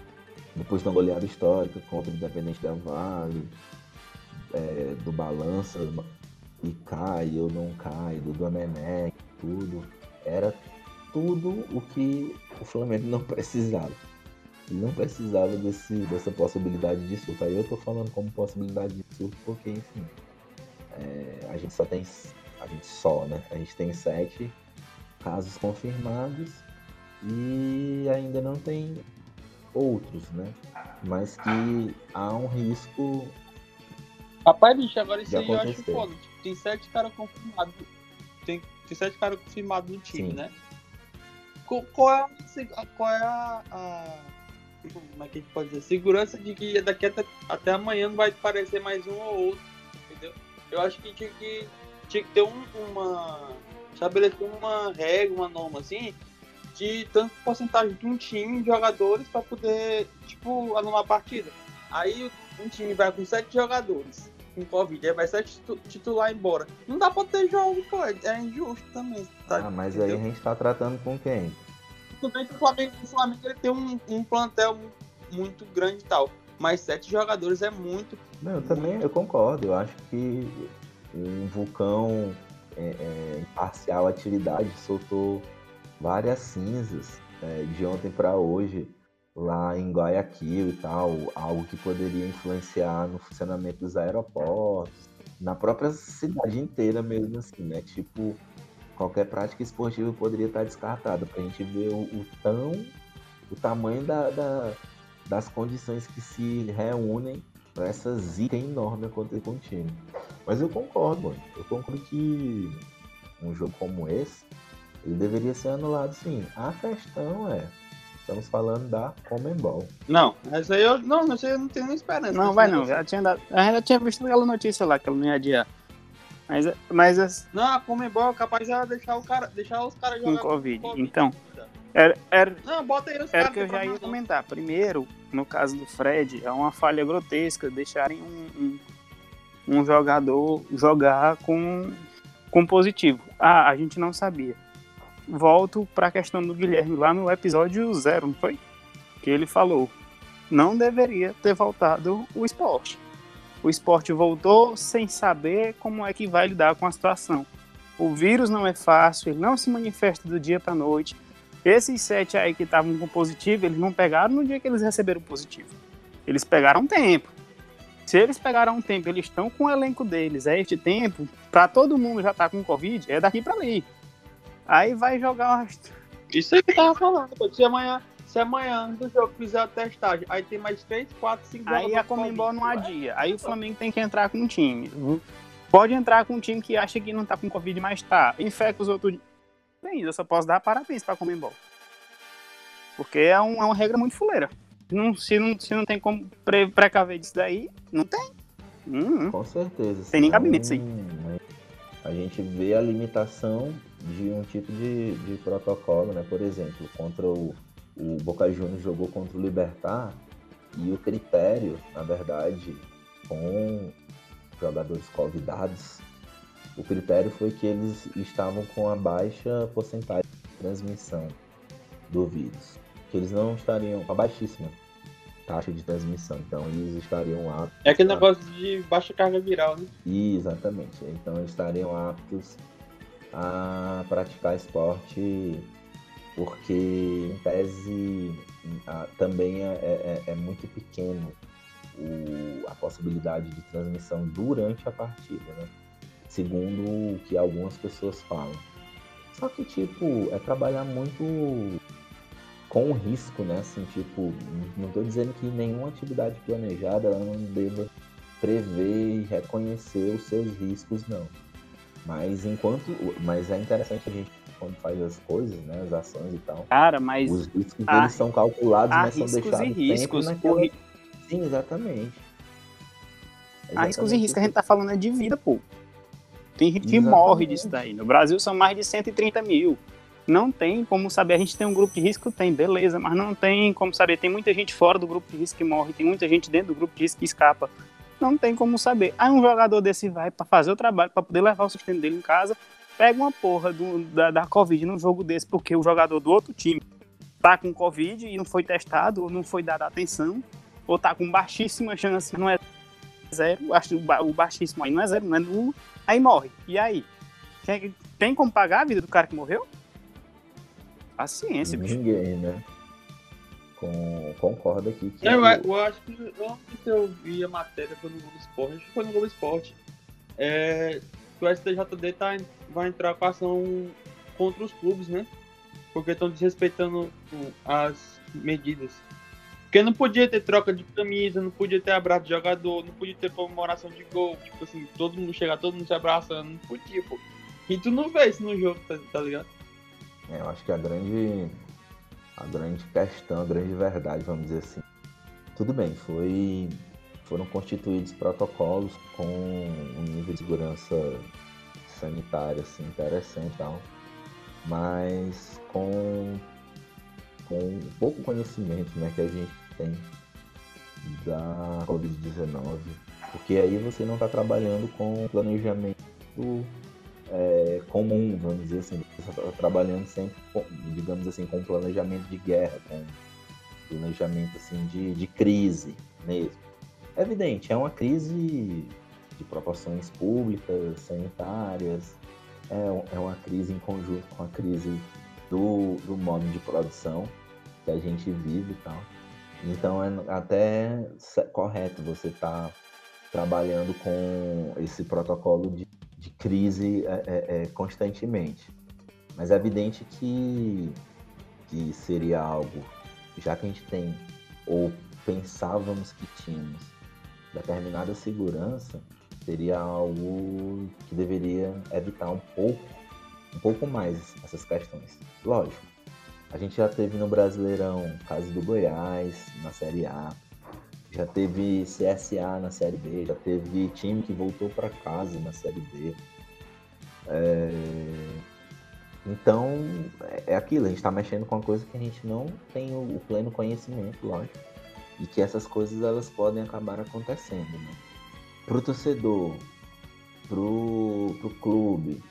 Depois de uma goleada histórica contra o Independente da Vale, é, do Balança, e cai ou não cai, do Domenech, tudo. Era tudo o que o Flamengo não (laughs) precisava. Não precisava desse, dessa possibilidade de surto. Aí eu tô falando como possibilidade de surto porque, enfim, é, a gente só tem. A gente só, né? A gente tem sete casos confirmados e ainda não tem outros, né? Mas que há um risco. Rapaz, bicho, agora isso aí eu acho foda. Tipo, tem sete caras confirmados. Tem, tem sete caras confirmados no time, Sim. né? Qual, qual, é, a, qual é a, a como é que a gente pode dizer, segurança de que daqui até, até amanhã não vai aparecer mais um ou outro? Eu acho que tinha que, tinha que ter um, uma. estabelecer uma regra, uma norma assim, de tanto porcentagem de um time de jogadores para poder, tipo, anular a partida. Aí um time vai com sete jogadores com Covid, aí vai sete titular embora. Não dá pra ter jogo, pô, é injusto também. Tá? Ah, mas Entendeu? aí a gente tá tratando com quem? tudo bem que o Flamengo, o Flamengo ele tem um, um plantel muito grande e tal. Mas sete jogadores é muito. Não, eu também eu concordo. Eu acho que um vulcão é, é, em parcial atividade soltou várias cinzas é, de ontem para hoje lá em Guayaquil e tal, algo que poderia influenciar no funcionamento dos aeroportos, na própria cidade inteira mesmo assim, né? Tipo, qualquer prática esportiva poderia estar descartada para a gente ver o, o, tão o tamanho da, da, das condições que se reúnem para essa zica enorme acontecer com o time. Mas eu concordo, mano. Eu concordo que um jogo como esse ele deveria ser anulado sim. A questão é Estamos falando da Comembol. Não, essa aí eu não, essa aí eu não tenho nem esperança. Não, vai não. Já tinha dado, a gente já tinha visto aquela notícia lá que ela não ia adiar. Mas, mas Não, a Comembol é capaz de deixar, o cara, deixar os caras jogar com COVID. COVID. Então, era, era, não, bota aí os era que eu já ia comentar. Primeiro, no caso do Fred, é uma falha grotesca deixarem um, um, um jogador jogar com, com positivo. Ah, a gente não sabia volto para a questão do Guilherme lá no episódio zero, não foi? Que ele falou, não deveria ter voltado o esporte. O esporte voltou sem saber como é que vai lidar com a situação. O vírus não é fácil, ele não se manifesta do dia para noite. Esses sete aí que estavam com positivo, eles não pegaram no dia que eles receberam positivo. Eles pegaram tempo. Se eles pegaram um tempo, eles estão com o elenco deles, é este tempo, para todo mundo já tá com Covid, é daqui para ali. Aí vai jogar umas. Isso aí que tava falando, pô. Se amanhã, se amanhã do jogo fizer a testagem, aí tem mais 3, 4, 5 Aí a Comembol não adia. Aí o Flamengo tem que entrar com um time. Pode entrar com um time que acha que não tá com Covid, mas tá. Infecta os outros. Bem, eu só posso dar parabéns pra Comembol. Porque é, um, é uma regra muito fuleira. Não, se, não, se não tem como pre precaver disso daí, não tem. Hum, com certeza. Tem nem gabinete isso aí. A gente vê a limitação de um tipo de, de protocolo, né? Por exemplo, contra o, o Boca Juniors jogou contra o Libertar e o critério, na verdade, com jogadores convidados, o critério foi que eles estavam com a baixa porcentagem de transmissão do vírus. Que eles não estariam com a baixíssima taxa de transmissão. Então eles estariam aptos. É aquele negócio de baixa carga viral, né? Exatamente. Então eles estariam aptos a praticar esporte porque, em tese, também é, é, é, muito pequeno o, a possibilidade de transmissão durante a partida, né? Segundo o que algumas pessoas falam. Só que, tipo, é trabalhar muito com risco, né? Assim, tipo, não estou dizendo que nenhuma atividade planejada ela não deva prever e reconhecer os seus riscos, não. Mas enquanto. Mas é interessante a gente quando faz as coisas, né? As ações e tal. Cara, mas. Os riscos há, eles são calculados, mas são deixados. E riscos, naquela... Sim, exatamente. Há riscos e riscos a gente tá falando é de vida, pô. Tem gente que morre disso daí. No Brasil são mais de 130 mil. Não tem como saber. A gente tem um grupo de risco? Tem, beleza, mas não tem como saber. Tem muita gente fora do grupo de risco que morre, tem muita gente dentro do grupo de risco que escapa não tem como saber. Aí um jogador desse vai para fazer o trabalho, para poder levar o sustento dele em casa, pega uma porra do, da, da Covid num jogo desse, porque o jogador do outro time tá com Covid e não foi testado, ou não foi dada atenção, ou tá com baixíssima chance, não é zero, acho que o baixíssimo aí não é zero, não é nulo, aí morre. E aí? Tem, tem como pagar a vida do cara que morreu? Paciência, bicho. Ninguém, né? com, concordo aqui. Que eu, eu, acho que eu eu vi a matéria foi no Globo Esporte, acho que foi no Globo Esporte. É, que o STJD tá, vai entrar com ação contra os clubes, né? Porque estão desrespeitando as medidas. Porque não podia ter troca de camisa, não podia ter abraço de jogador, não podia ter comemoração de gol. Tipo assim, todo mundo chegar, todo mundo se abraçando, não podia, pô. E tu não vê isso no jogo, tá, tá ligado? É, eu acho que a grande a grande questão, a grande verdade, vamos dizer assim. Tudo bem, foi, foram constituídos protocolos com um nível de segurança sanitária assim, interessante e tal, mas com, com pouco conhecimento né, que a gente tem da Covid-19, porque aí você não está trabalhando com planejamento é, comum, vamos dizer assim, você está trabalhando sempre, com, digamos assim, com planejamento de guerra, com planejamento assim de, de crise mesmo. É evidente, é uma crise de proporções públicas, sanitárias, é, é uma crise em conjunto com a crise do, do modo de produção que a gente vive e tal. Então é até correto você estar tá trabalhando com esse protocolo de, de crise é, é, é, constantemente. Mas é evidente que, que seria algo, já que a gente tem, ou pensávamos que tínhamos, determinada segurança, seria algo que deveria evitar um pouco, um pouco mais essas questões. Lógico, a gente já teve no Brasileirão caso do Goiás, na Série A, já teve CSA na Série B, já teve time que voltou para casa na Série B. É... Então, é aquilo, a gente está mexendo com uma coisa que a gente não tem o pleno conhecimento, lógico. E que essas coisas elas podem acabar acontecendo, né? Pro torcedor, pro, pro clube,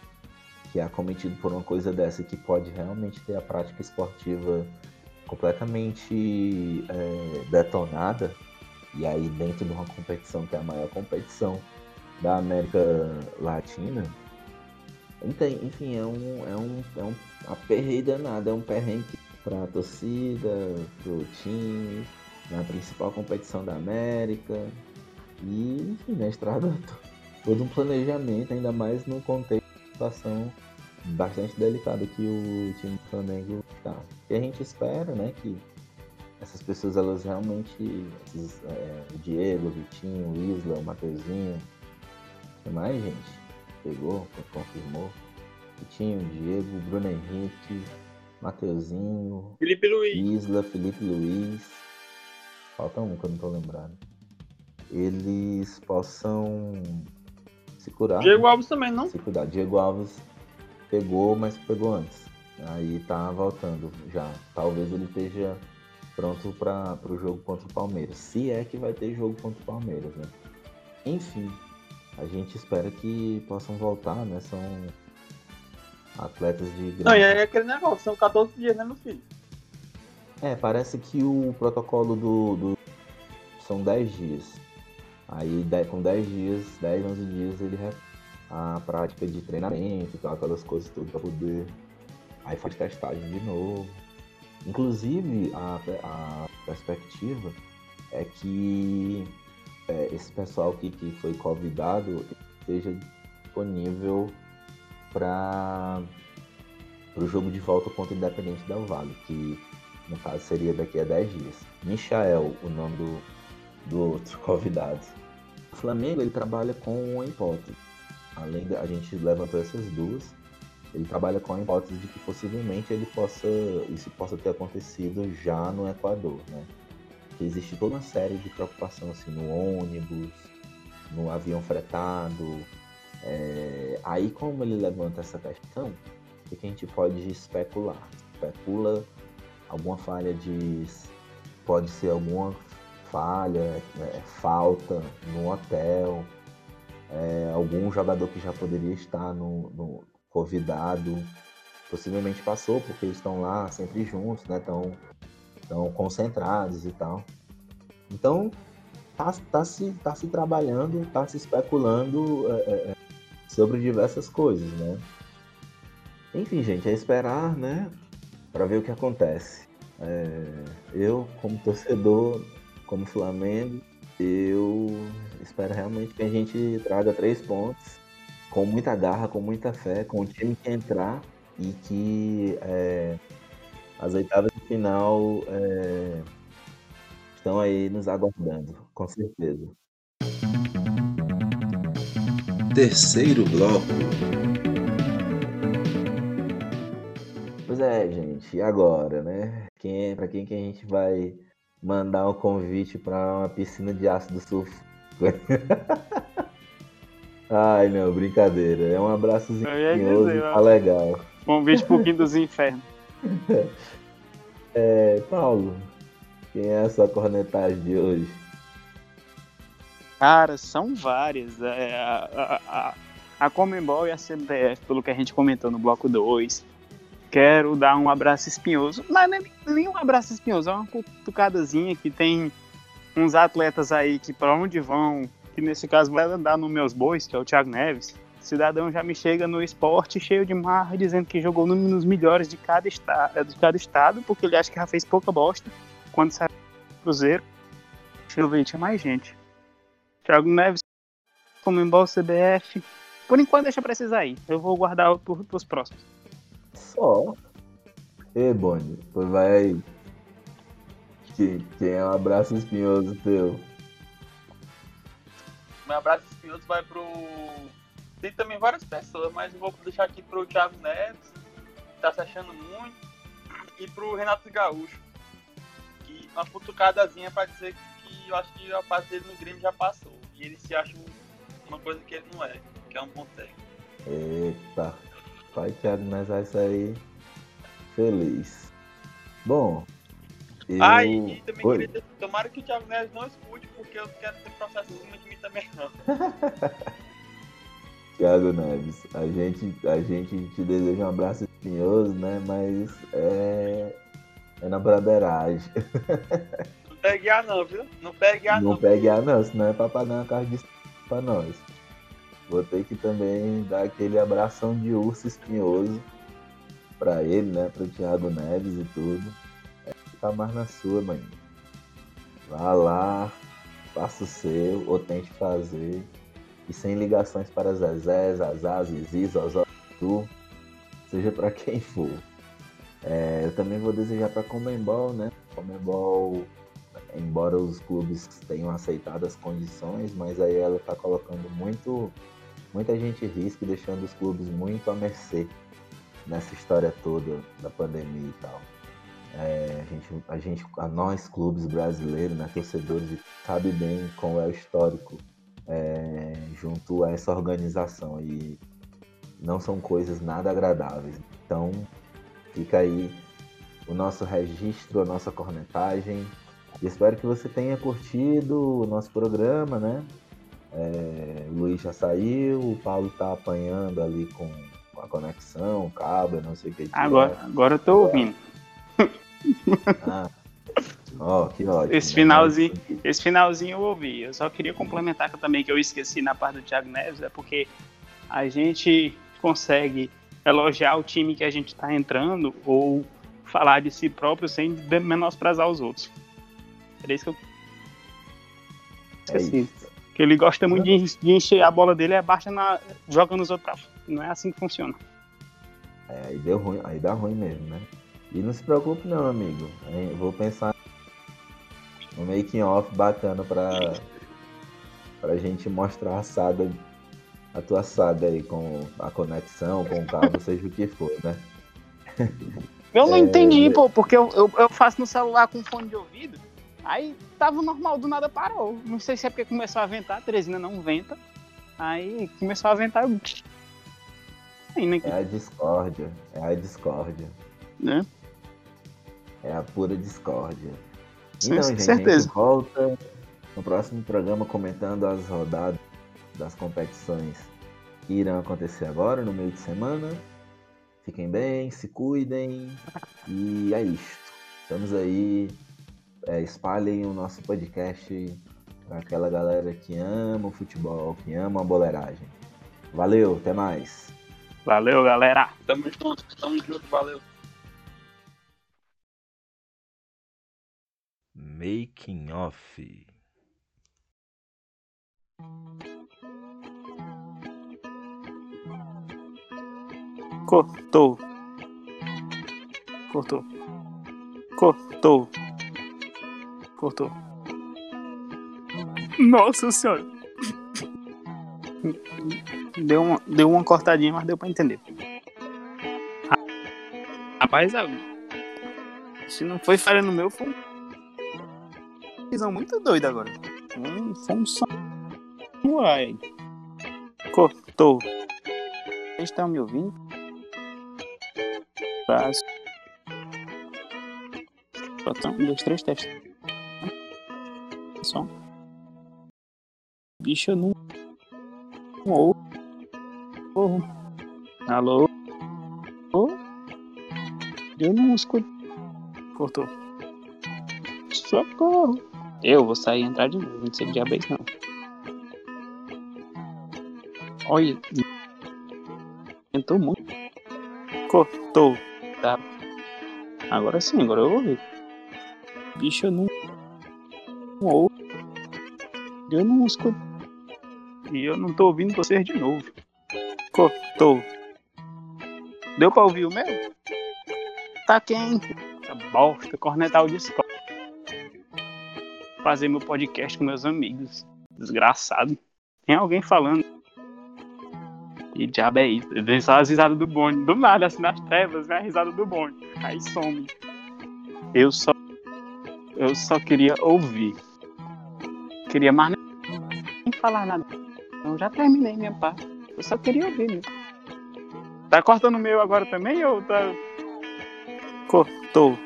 que é acometido por uma coisa dessa que pode realmente ter a prática esportiva completamente é, detonada, e aí, dentro de uma competição que é a maior competição da América Latina, enfim, é um, é um, é um aperreio danado, é um perrengue para a torcida, para o time, na principal competição da América. E, enfim, na estrada, (laughs) todo um planejamento, ainda mais no contexto situação bastante delicada que o time do Flamengo está. E a gente espera, né, que essas pessoas elas realmente, esses, é, o Diego, o Vitinho, o Isla, o Mateuzinho, que mais gente? Pegou, confirmou. Vitinho, Diego, Bruno Henrique, Mateuzinho, Felipe Luiz. Isla, Felipe Luiz. Falta um que eu não tô lembrando. Eles possam se curar. Diego né? Alves também, não? Se cuidar. Diego Alves pegou, mas pegou antes. Aí tá voltando já. Talvez ele esteja pronto para o jogo contra o Palmeiras. Se é que vai ter jogo contra o Palmeiras, né? Enfim, a gente espera que possam voltar, né? São atletas de grande... Não, e é aquele negócio, são 14 dias, né, meu filho? É, parece que o protocolo do, do... são 10 dias. Aí com 10 dias, 10, 11 dias, ele a prática de treinamento e tal, aquelas coisas tudo para poder. Aí faz testagem de novo. Inclusive, a, a perspectiva é que é, esse pessoal que, que foi convidado esteja disponível para o jogo de volta contra o Independente Del Vale, que no caso seria daqui a 10 dias. Michael, o nome do, do outro (laughs) convidado. O Flamengo ele trabalha com uma hipótese. Além da a gente levantou essas duas, ele trabalha com a hipótese de que possivelmente ele possa, isso possa ter acontecido já no Equador, né? Existe toda uma série de preocupação assim no ônibus, no avião fretado. É... Aí como ele levanta essa questão, o que a gente pode especular? Especula alguma falha de. pode ser alguma falha, é, falta no hotel, é, algum jogador que já poderia estar no, no, convidado, possivelmente passou, porque eles estão lá sempre juntos, né? Estão tão concentrados e tal. Então, tá, tá, se, tá se trabalhando, tá se especulando é, é, é, sobre diversas coisas, né? Enfim, gente, é esperar, né? Para ver o que acontece. É, eu, como torcedor, como Flamengo, eu espero realmente que a gente traga três pontos com muita garra, com muita fé, com o time que entrar e que é, as oitavas de final é, estão aí nos aguardando, com certeza. Terceiro bloco. Pois é, gente, e agora, né? Quem, é, para quem que a gente vai mandar um convite para uma piscina de ácido sulfúrico? (laughs) Ai, não, brincadeira. É um abraçozinho e tá legal. Convite pro Quinto dos Infernos. (laughs) É, Paulo, quem é a sua cornetagem de hoje? Cara, são várias. É, a, a, a Comembol e a CBF, pelo que a gente comentou no bloco 2. Quero dar um abraço espinhoso. Mas é nem um abraço espinhoso, é uma cutucadazinha que tem uns atletas aí que para onde vão que nesse caso vai andar nos meus bois, que é o Thiago Neves, cidadão já me chega no esporte cheio de marra, dizendo que jogou nos melhores de cada, esta de cada estado, porque ele acha que já fez pouca bosta quando saiu do Cruzeiro. Deixa eu ver, tinha mais gente. Thiago Neves, Comembol, CBF. Por enquanto, deixa precisar aí. Eu vou guardar para os próximos. Só. Ei, Boni, pois vai aí. Quem, quem é um abraço espinhoso teu? Meu abraço espinhoso vai pro. Tem também várias pessoas, mas eu vou deixar aqui pro Thiago Neves, que tá se achando muito, e pro Renato Gaúcho. Que uma cutucadazinha pra dizer que eu acho que a parte dele no Grêmio já passou. E ele se acha uma coisa que ele não é, que é um ponto técnico. Eita, pai Thiago Neves vai sair feliz. Bom, eu... Ah, e, também Oi. queria dizer, tomara que o Thiago Neves não escute, porque eu quero ter processo em cima de mim também, não. (laughs) Thiago Neves, a gente, a gente te deseja um abraço espinhoso, né? Mas é, é na braderagem. Não pegue A não, viu? Não pegue A não. Não pegue A não, senão é pra pagar uma carga de pra nós. Vou ter que também dar aquele abração de urso espinhoso pra ele, né? Pro Thiago Neves e tudo tá mais na sua, mãe. Vá lá, faça o seu, ou tente fazer. E sem ligações para Zezé, Zazá, Zizi, Zozó, tu, seja para quem for. É, eu também vou desejar para Comembol, né? Comembol, embora os clubes tenham aceitado as condições, mas aí ela está colocando muito, muita gente em risco, deixando os clubes muito à mercê nessa história toda da pandemia e tal. É, a, gente, a gente, a nós clubes brasileiros, né, torcedores, sabe bem qual é o histórico é, junto a essa organização e não são coisas nada agradáveis. Então fica aí o nosso registro, a nossa cornetagem. E espero que você tenha curtido o nosso programa, né? É, o Luiz já saiu, o Paulo tá apanhando ali com, com a conexão, o cabo, não sei o que. Agora, agora eu tô ouvindo. (laughs) Ah. Oh, que ótimo. Esse né? finalzinho, esse finalzinho eu ouvi. Eu só queria complementar também que eu esqueci na parte do Thiago Neves, é porque a gente consegue elogiar o time que a gente está entrando ou falar de si próprio sem menosprezar os outros. Era isso que eu é esqueci. É que ele gosta muito de, de, encher a bola dele, é baixa na, joga nos outros. Não é assim que funciona. É, aí deu ruim, aí dá ruim mesmo, né? E não se preocupe não, amigo. Eu vou pensar um making off bacana pra, pra gente mostrar a saga, a tua saga aí com a conexão, com o cabo, seja o que for, né? Eu não é... entendi, pô, porque eu, eu, eu, faço no celular com fone de ouvido, aí tava normal, do nada parou. Não sei se é porque começou a ventar, a Teresina não venta. Aí começou a ventar, eu... É a discórdia, é a discórdia. Né? É a pura discórdia. Sim, então, gente, certeza. a gente volta no próximo programa comentando as rodadas das competições que irão acontecer agora, no meio de semana. Fiquem bem, se cuidem. E é isto. Estamos aí. É, espalhem o nosso podcast para aquela galera que ama o futebol, que ama a boleiragem. Valeu, até mais. Valeu, galera. Tamo junto, tamo junto, valeu. Making off. Cortou. Cortou. Cortou. Cortou. Nossa senhora. Deu uma, deu uma cortadinha, mas deu pra entender. Rapaz, se não foi falha no meu, foi visão muito doida agora. Hum, foi um som. Uai. Cortou. Vocês estão me ouvindo? Braço. Botão, um, dois, três, testes. Som. Bicho, eu não. Ou. Oh. Alô? Oh. Eu não escuto. Cortou. Socorro. Eu vou sair e entrar de novo, não sei que diabo é não. Olha, Tentou muito. Cortou. Tá. Agora sim, agora eu ouvi. Bicho, eu não. Não. Eu não escuto. E eu não tô ouvindo vocês de novo. Cortou. Deu pra ouvir o meu? Tá quente. Essa bosta, cornetar o Discord. Fazer meu podcast com meus amigos. Desgraçado. Tem alguém falando. E diabo é isso? Vem só as risadas do Boni. Do nada, assim nas trevas, vem a risada do Boni. Aí some. Eu só. Eu só queria ouvir. Queria mais falar nada. Eu já terminei minha parte. Eu só queria ouvir mesmo. Tá cortando o meu agora também ou tá. Cortou.